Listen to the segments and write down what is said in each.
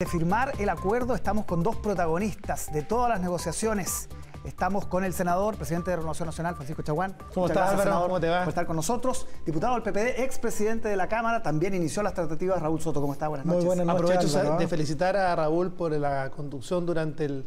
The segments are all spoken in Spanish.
De firmar el acuerdo estamos con dos protagonistas de todas las negociaciones. Estamos con el senador, presidente de Renovación Nacional, Francisco Chaguán. ¿Cómo Muchas estás, gracias, senador, ¿Cómo te va? Por estar con nosotros. Diputado del PPD, expresidente de la Cámara, también inició las tratativas. Raúl Soto, ¿cómo está? Buenas Muy noches. buenas noches. Aprovecho Álvaro. de felicitar a Raúl por la conducción durante el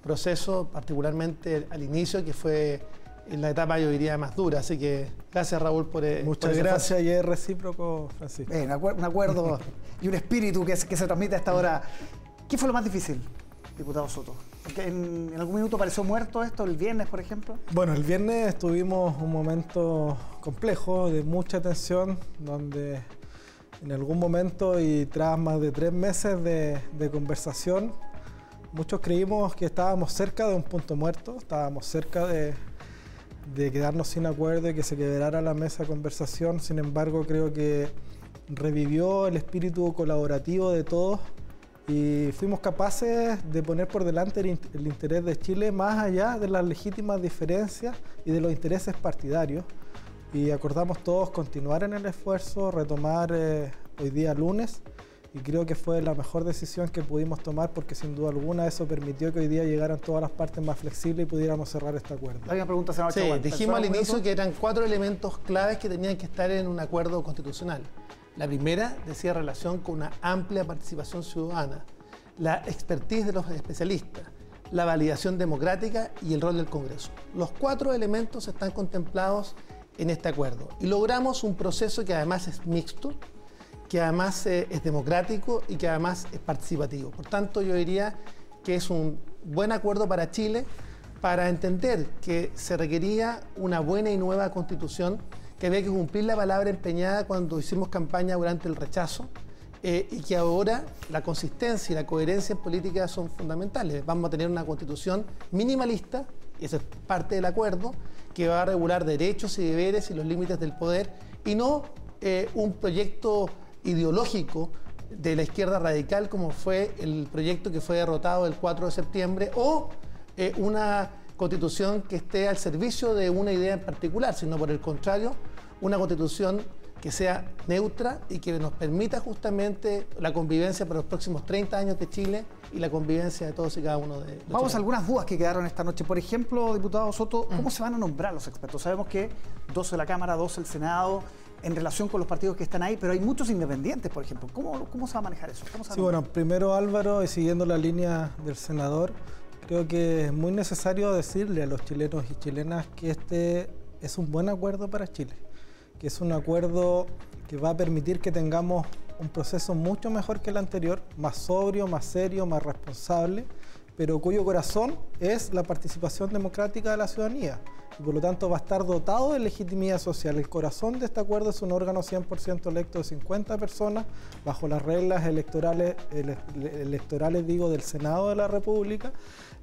proceso, particularmente al inicio, que fue en la etapa, yo diría, más dura. Así que gracias, Raúl, por eh, por Muchas gracias y es recíproco, Francisco. Bien, un acuerdo y un espíritu que, que se transmite a esta hora. ¿Qué fue lo más difícil, diputado Soto? En, en algún minuto pareció muerto esto, el viernes, por ejemplo. Bueno, el viernes tuvimos un momento complejo de mucha tensión, donde en algún momento y tras más de tres meses de, de conversación, muchos creímos que estábamos cerca de un punto muerto, estábamos cerca de, de quedarnos sin acuerdo y que se quebrara la mesa de conversación. Sin embargo, creo que revivió el espíritu colaborativo de todos y fuimos capaces de poner por delante el, in- el interés de Chile más allá de las legítimas diferencias y de los intereses partidarios. Y acordamos todos continuar en el esfuerzo, retomar eh, hoy día lunes. Y creo que fue la mejor decisión que pudimos tomar porque sin duda alguna eso permitió que hoy día llegaran todas las partes más flexibles y pudiéramos cerrar este acuerdo. Hay una pregunta, senador Sí, dijimos al ¿Pensó en inicio que eran cuatro elementos claves que tenían que estar en un acuerdo constitucional. La primera decía relación con una amplia participación ciudadana, la expertise de los especialistas, la validación democrática y el rol del Congreso. Los cuatro elementos están contemplados en este acuerdo y logramos un proceso que además es mixto, que además eh, es democrático y que además es participativo. Por tanto, yo diría que es un buen acuerdo para Chile para entender que se requería una buena y nueva constitución, que había que cumplir la palabra empeñada cuando hicimos campaña durante el rechazo eh, y que ahora la consistencia y la coherencia en política son fundamentales. Vamos a tener una constitución minimalista, y eso es parte del acuerdo, que va a regular derechos y deberes y los límites del poder, y no eh, un proyecto ideológico de la izquierda radical como fue el proyecto que fue derrotado el 4 de septiembre, o eh, una constitución que esté al servicio de una idea en particular, sino por el contrario, una constitución que sea neutra y que nos permita justamente la convivencia para los próximos 30 años de Chile y la convivencia de todos y cada uno de los Vamos a algunas dudas que quedaron esta noche. Por ejemplo, diputado Soto, ¿cómo se van a nombrar los expertos? Sabemos que dos de la Cámara, dos del Senado, en relación con los partidos que están ahí, pero hay muchos independientes, por ejemplo. ¿Cómo, cómo se va a manejar eso? ¿Cómo se va a Sí, bueno, primero Álvaro, y siguiendo la línea del senador, creo que es muy necesario decirle a los chilenos y chilenas que este es un buen acuerdo para Chile, que es un acuerdo que va a permitir que tengamos un proceso mucho mejor que el anterior, más sobrio, más serio, más responsable, pero cuyo corazón es la participación democrática de la ciudadanía y por lo tanto va a estar dotado de legitimidad social. El corazón de este acuerdo es un órgano 100% electo de 50 personas bajo las reglas electorales, ele- electorales digo, del Senado de la República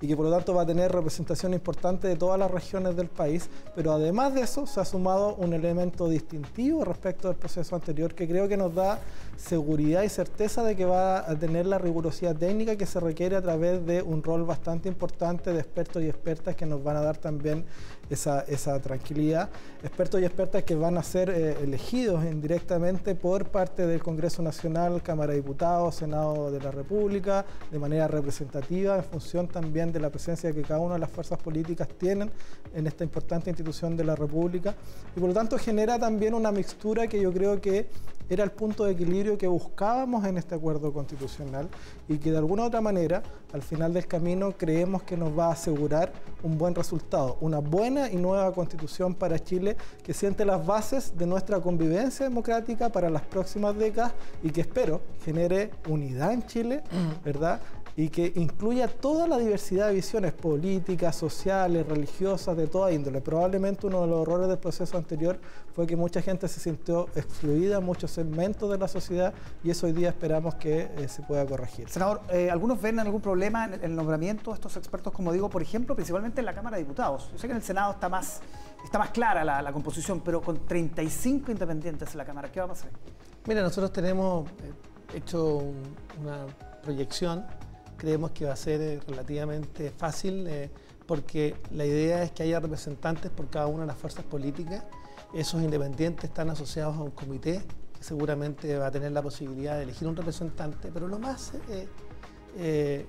y que por lo tanto va a tener representación importante de todas las regiones del país, pero además de eso se ha sumado un elemento distintivo respecto del proceso anterior que creo que nos da seguridad y certeza de que va a tener la rigurosidad técnica que se requiere a través de un rol bastante importante de expertos y expertas que nos van a dar también esa, esa tranquilidad. Expertos y expertas que van a ser eh, elegidos indirectamente por parte del Congreso Nacional, Cámara de Diputados, Senado de la República, de manera representativa en función también de la presencia que cada una de las fuerzas políticas tienen en esta importante institución de la República. Y por lo tanto genera también una mixtura que yo creo que era el punto de equilibrio que buscábamos en este acuerdo constitucional y que de alguna u otra manera, al final del camino, creemos que nos va a asegurar un buen resultado, una buena y nueva constitución para Chile que siente las bases de nuestra convivencia democrática para las próximas décadas y que espero genere unidad en Chile, ¿verdad? Y que incluya toda la diversidad de visiones políticas, sociales, religiosas, de toda índole. Probablemente uno de los errores del proceso anterior fue que mucha gente se sintió excluida, muchos segmentos de la sociedad, y eso hoy día esperamos que eh, se pueda corregir. Senador, eh, ¿algunos ven algún problema en el nombramiento de estos expertos, como digo, por ejemplo, principalmente en la Cámara de Diputados? Yo sé que en el Senado está más, está más clara la, la composición, pero con 35 independientes en la Cámara, ¿qué va a pasar? Mira, nosotros tenemos eh, hecho un- una proyección, creemos que va a ser eh, relativamente fácil eh, porque la idea es que haya representantes por cada una de las fuerzas políticas. Esos independientes están asociados a un comité que seguramente va a tener la posibilidad de elegir un representante, pero lo más eh, eh,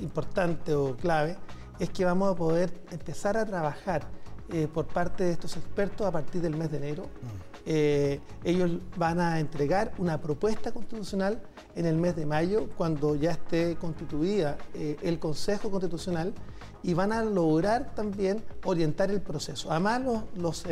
importante o clave es que vamos a poder empezar a trabajar eh, por parte de estos expertos a partir del mes de enero. Mm. Eh, ellos van a entregar una propuesta constitucional en el mes de mayo, cuando ya esté constituida el Consejo Constitucional, y van a lograr también orientar el proceso. Además, los,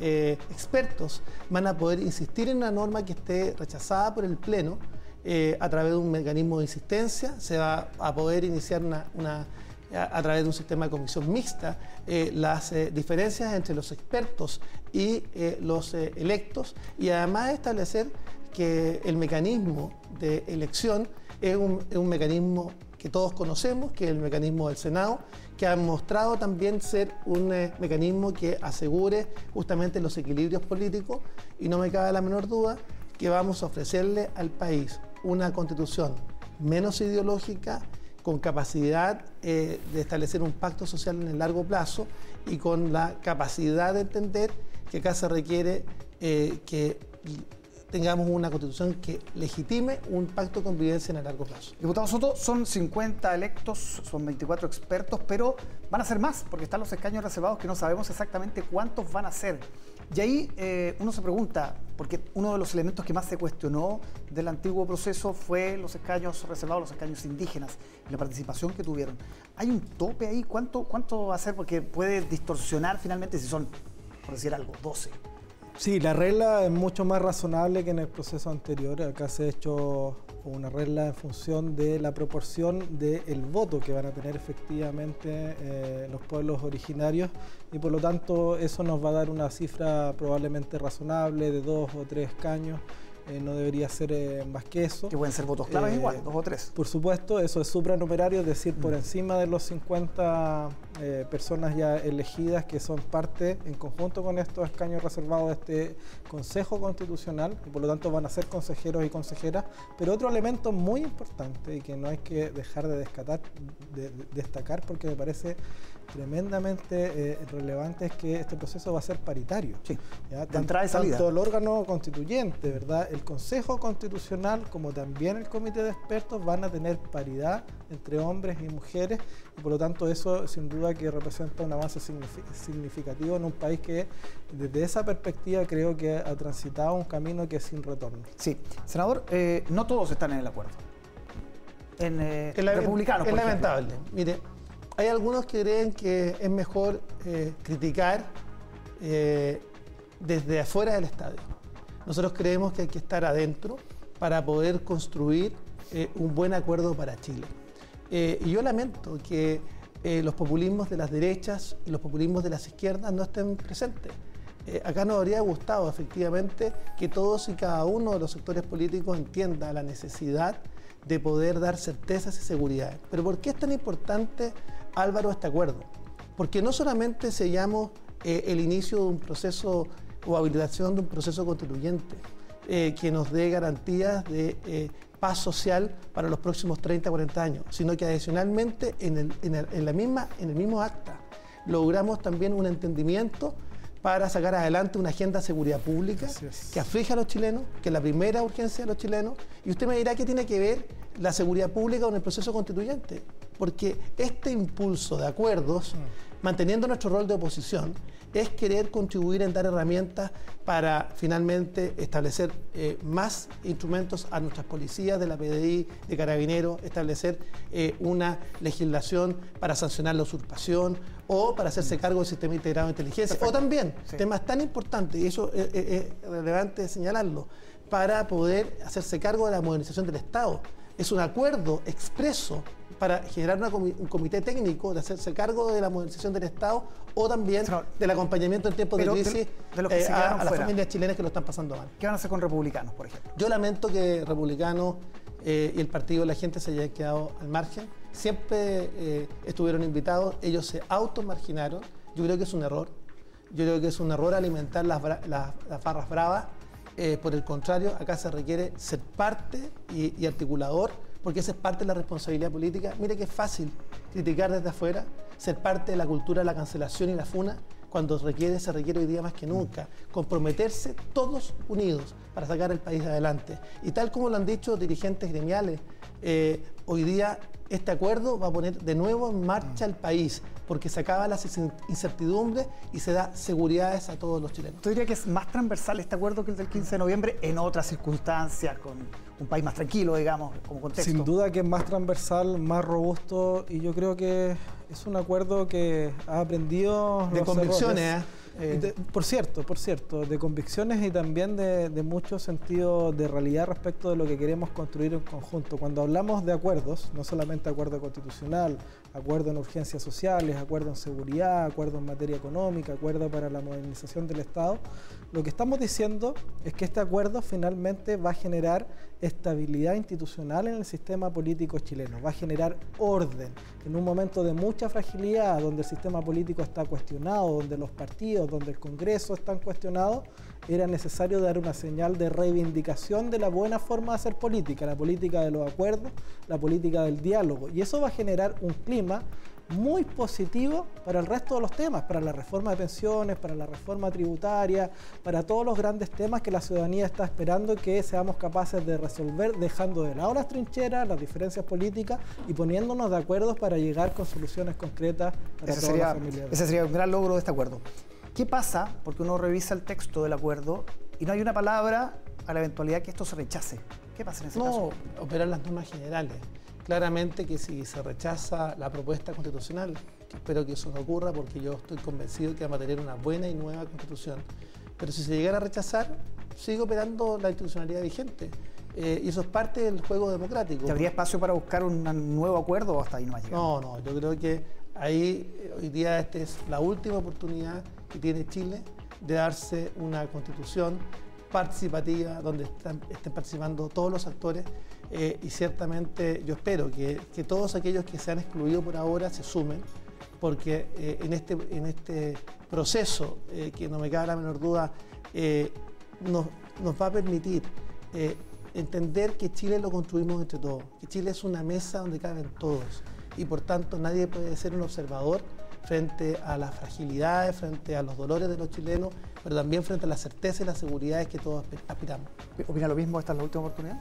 expertos van a poder insistir en una norma que esté rechazada por el Pleno, eh, a través de un mecanismo de insistencia, se va a poder iniciar una, a, través de un sistema de comisión mixta eh, las eh, diferencias entre los expertos y los electos y además establecer que el mecanismo de elección es un, un mecanismo que todos conocemos, que es el mecanismo del Senado, que ha mostrado también ser un mecanismo que asegure justamente los equilibrios políticos. Y no me cabe la menor duda que vamos a ofrecerle al país una constitución menos ideológica, con capacidad eh, de establecer un pacto social en el largo plazo y con la capacidad de entender que acá se requiere eh, que tengamos una constitución que legitime un pacto de convivencia en el largo plazo. Diputado Soto, son 50 electos, son 24 expertos, pero van a ser más, porque están los escaños reservados que no sabemos exactamente cuántos van a ser. Y ahí eh, uno se pregunta, porque uno de los elementos que más se cuestionó del antiguo proceso fue los escaños reservados, los escaños indígenas, la participación que tuvieron. ¿Hay un tope ahí? ¿Cuánto, cuánto va a ser? Porque puede distorsionar finalmente si son, por decir algo, 12. Sí, la regla es mucho más razonable que en el proceso anterior. Acá se ha hecho una regla en función de la proporción del voto que van a tener efectivamente eh, los pueblos originarios y por lo tanto eso nos va a dar una cifra probablemente razonable de dos o tres escaños eh, no debería ser eh, más que eso. Que pueden ser votos claves eh, igual, dos o tres. Por supuesto, eso es supranumerario, es decir, por mm. encima de los 50 personas ya elegidas que son parte en conjunto con estos escaños reservados de este Consejo Constitucional y por lo tanto van a ser consejeros y consejeras. Pero otro elemento muy importante y que no hay que dejar de, de destacar porque me parece tremendamente relevante es que este proceso va a ser paritario. Sí, ¿ya? entrada y salida. Tanto el órgano constituyente, ¿verdad? el Consejo Constitucional como también el Comité de Expertos van a tener paridad entre hombres y mujeres y por lo tanto eso sin duda que representa un avance significativo en un país que desde esa perspectiva creo que ha transitado un camino que es sin retorno. Sí, senador, eh, no todos están en el acuerdo. En eh, republicanos. Es lamentable. Mire, hay algunos que creen que es mejor eh, criticar desde afuera del estadio nosotros creemos que hay que estar adentro para poder construir eh, un buen acuerdo para Chile. Eh, y yo lamento que eh, los populismos de las derechas y los populismos de las izquierdas no estén presentes. acá nos habría gustado efectivamente que todos y cada uno de los sectores políticos entienda la necesidad de poder dar certezas y seguridad. Pero ¿por qué es tan importante, Álvaro, este acuerdo? Porque no solamente sellamos el inicio de un proceso o habilitación de un proceso constituyente eh, que nos dé garantías de eh, paz social para los próximos 30, 40 años, sino que adicionalmente en el, la misma, en el mismo acta logramos también un entendimiento para sacar adelante una agenda de seguridad pública que aflige a los chilenos, que es la primera urgencia de los chilenos. Y usted me dirá qué tiene que ver la seguridad pública con el proceso constituyente. Porque este impulso de acuerdos, mm. manteniendo nuestro rol de oposición, es querer contribuir en dar herramientas para finalmente establecer eh, más instrumentos a nuestras policías de la PDI, de Carabineros, establecer eh, una legislación para sancionar la usurpación o para hacerse cargo del sistema integrado de inteligencia. O también, temas tan importantes, y eso es relevante señalarlo, para poder hacerse cargo de la modernización del Estado. Es un acuerdo expreso para generar un comité técnico de hacerse cargo de la modernización del Estado o también del acompañamiento en tiempos de crisis eh, a, las familias chilenas que lo están pasando mal. ¿Qué van a hacer con republicanos, por ejemplo? Yo lamento que republicanos eh, y el partido de la gente se hayan quedado al margen. Siempre eh, estuvieron invitados, ellos se automarginaron. Yo creo que es un error. Yo creo que es un error alimentar las, farras bravas. Por el contrario, acá se requiere ser parte y articulador porque esa es parte de la responsabilidad política. Mire que es fácil criticar desde afuera, ser parte de la cultura de la cancelación y la funa, cuando requiere, se requiere hoy día más que nunca, comprometerse todos unidos para sacar el país adelante. Y tal como lo han dicho dirigentes gremiales, eh, hoy día este acuerdo va a poner de nuevo en marcha el país, porque se acaban las incertidumbres y se da seguridades a todos los chilenos. ¿Tú dirías que es más transversal este acuerdo que el del 15 de noviembre en otras circunstancias, con un país más tranquilo, digamos, como contexto? Sin duda que es más transversal, más robusto y yo creo que es un acuerdo que ha aprendido... De convicciones, ¿eh? Eh, por cierto, por cierto, de convicciones y también de, de mucho sentido de realidad respecto de lo que queremos construir en conjunto. Cuando hablamos de acuerdos, no solamente acuerdo constitucional, acuerdo en urgencias sociales, acuerdo en seguridad, acuerdo en materia económica, acuerdo para la modernización del Estado, lo que estamos diciendo es que este acuerdo finalmente va a generar estabilidad institucional en el sistema político chileno, va a generar orden en un momento de mucha fragilidad, donde el sistema político está cuestionado, donde los partidos, donde el Congreso están cuestionados, era necesario dar una señal de reivindicación de la buena forma de hacer política, la política de los acuerdos, la política del diálogo. Y eso va a generar un clima muy positivo para el resto de los temas, para la reforma de pensiones, para la reforma tributaria, para todos los grandes temas que la ciudadanía está esperando que seamos capaces de resolver, dejando de lado las trincheras, las diferencias políticas y poniéndonos de acuerdo para llegar con soluciones concretas para ese todas sería, las familias. Ese sería un gran logro de este acuerdo. ¿Qué pasa? Porque uno revisa el texto del acuerdo y no hay una palabra a la eventualidad que esto se rechace. ¿Qué pasa en ese caso? No, operar las normas generales. Claramente que si se rechaza la propuesta constitucional, que espero que eso no ocurra porque yo estoy convencido que vamos a tener una buena y nueva constitución, pero si se llegara a rechazar, sigue operando la institucionalidad vigente. Eh, y eso es parte del juego democrático. ¿Habría espacio para buscar un nuevo acuerdo o hasta ahí no ha llegado? No, no, yo creo que ahí eh, hoy día esta es la última oportunidad que tiene Chile de darse una constitución participativa donde estén participando todos los actores eh, y ciertamente yo espero que, que, todos aquellos que se han excluido por ahora se sumen porque eh, en, este, en este proceso, eh, que no me cabe la menor duda, nos, nos, va a permitir entender que Chile lo construimos entre todos, que Chile es una mesa donde caben todos y por tanto nadie puede ser un observador frente a las fragilidades, frente a los dolores de los chilenos, pero también frente a la certeza y las seguridades que todos aspiramos. ¿Opina lo mismo? ¿Esta es la última oportunidad?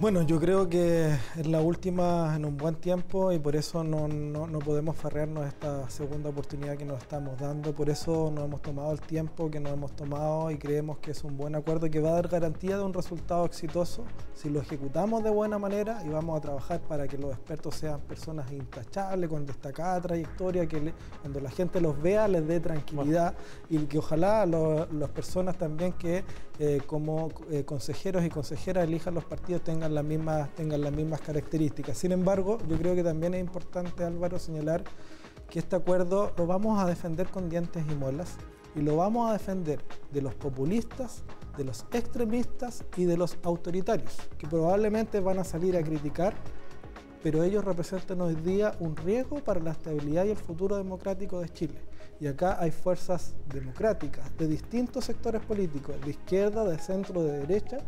Bueno, yo creo que es la última en un buen tiempo y por eso no, no, no, podemos farrearnos esta segunda oportunidad que nos estamos dando. Por eso nos hemos tomado el tiempo que nos hemos tomado y creemos que es un buen acuerdo que va a dar garantía de un resultado exitoso si lo ejecutamos de buena manera y vamos a trabajar para que los expertos sean personas intachables, con destacada trayectoria, que le, cuando la gente los vea les dé tranquilidad bueno. y que ojalá las personas también que eh, como eh, consejeros y consejeras elijan los partidos tengan las, mismas, tengan las mismas características. Sin embargo, yo creo que también es importante, Álvaro, señalar que este acuerdo lo vamos a defender con dientes y muelas y lo vamos a defender de los populistas, de los extremistas y de los autoritarios, que probablemente van a salir a criticar, pero ellos representan hoy día un riesgo para la estabilidad y el futuro democrático de Chile. Y acá hay fuerzas democráticas de distintos sectores políticos, de izquierda, de centro, de derecha,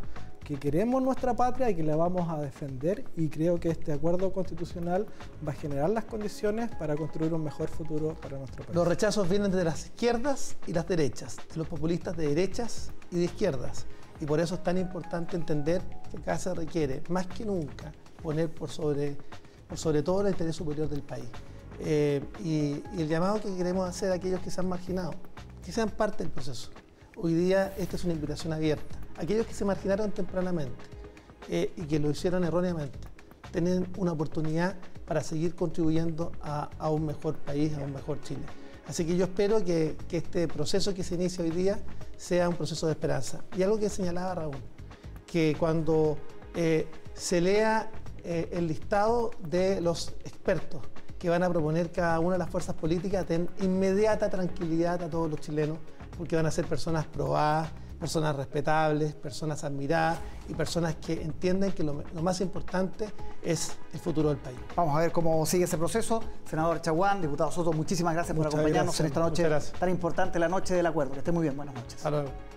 que queremos nuestra patria y que la vamos a defender y creo que este acuerdo constitucional va a generar las condiciones para construir un mejor futuro para nuestro país. Los rechazos vienen de las izquierdas y las derechas, de los populistas de derechas y de izquierdas. Y por eso es tan importante entender que acá se requiere, más que nunca, poner por sobre, sobre todo el interés superior del país. Eh, y, y, el llamado que queremos hacer a aquellos que se han marginado, que sean parte del proceso. Hoy día esta es una invitación abierta. Aquellos que se marginaron tempranamente eh, y que lo hicieron erróneamente, tienen una oportunidad para seguir contribuyendo a, un mejor país, a un mejor Chile. Así que yo espero que, este proceso que se inicia hoy día sea un proceso de esperanza. Y algo que señalaba Raúl, que cuando eh, se lea eh, el listado de los expertos que van a proponer cada una de las fuerzas políticas, den inmediata tranquilidad a todos los chilenos, porque van a ser personas probadas, personas respetables, personas admiradas y personas que entienden que lo, lo, más importante es el futuro del país. Vamos a ver cómo sigue ese proceso. Senador Chaguán, diputado Soto, muchísimas gracias Muchas por acompañarnos gracias. en esta noche tan importante, la noche del acuerdo. Que esté muy bien, buenas noches. Hasta luego.